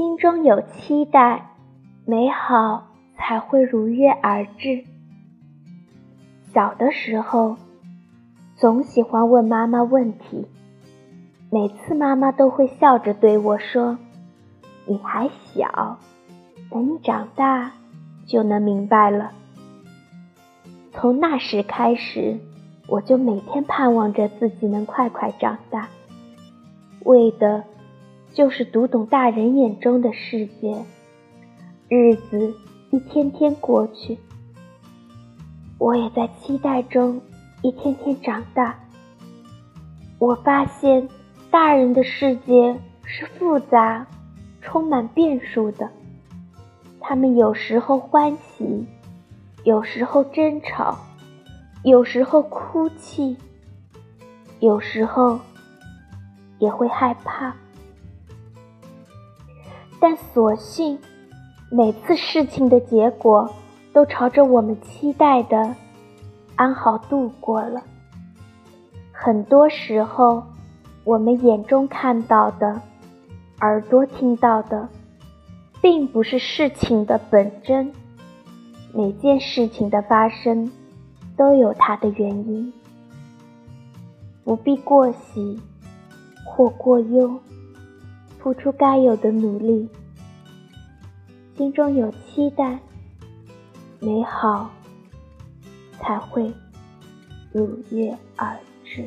心中有期待，美好才会如约而至。小的时候，总喜欢问妈妈问题，每次妈妈都会笑着对我说：“你还小，等你长大就能明白了。”从那时开始，我就每天盼望着自己能快快长大，为的就是读懂大人眼中的世界。日子一天天过去，我也在期待中一天天长大。我发现，大人的世界是复杂、充满变数的，他们有时候欢喜。有时候争吵，有时候哭泣，有时候也会害怕，但所幸每次事情的结果都朝着我们期待的安好度过了。很多时候，我们眼中看到的，耳朵听到的，并不是事情的本真。每件事情的发生都有它的原因，不必过喜或过忧，付出该有的努力，心中有期待，美好才会如约而至。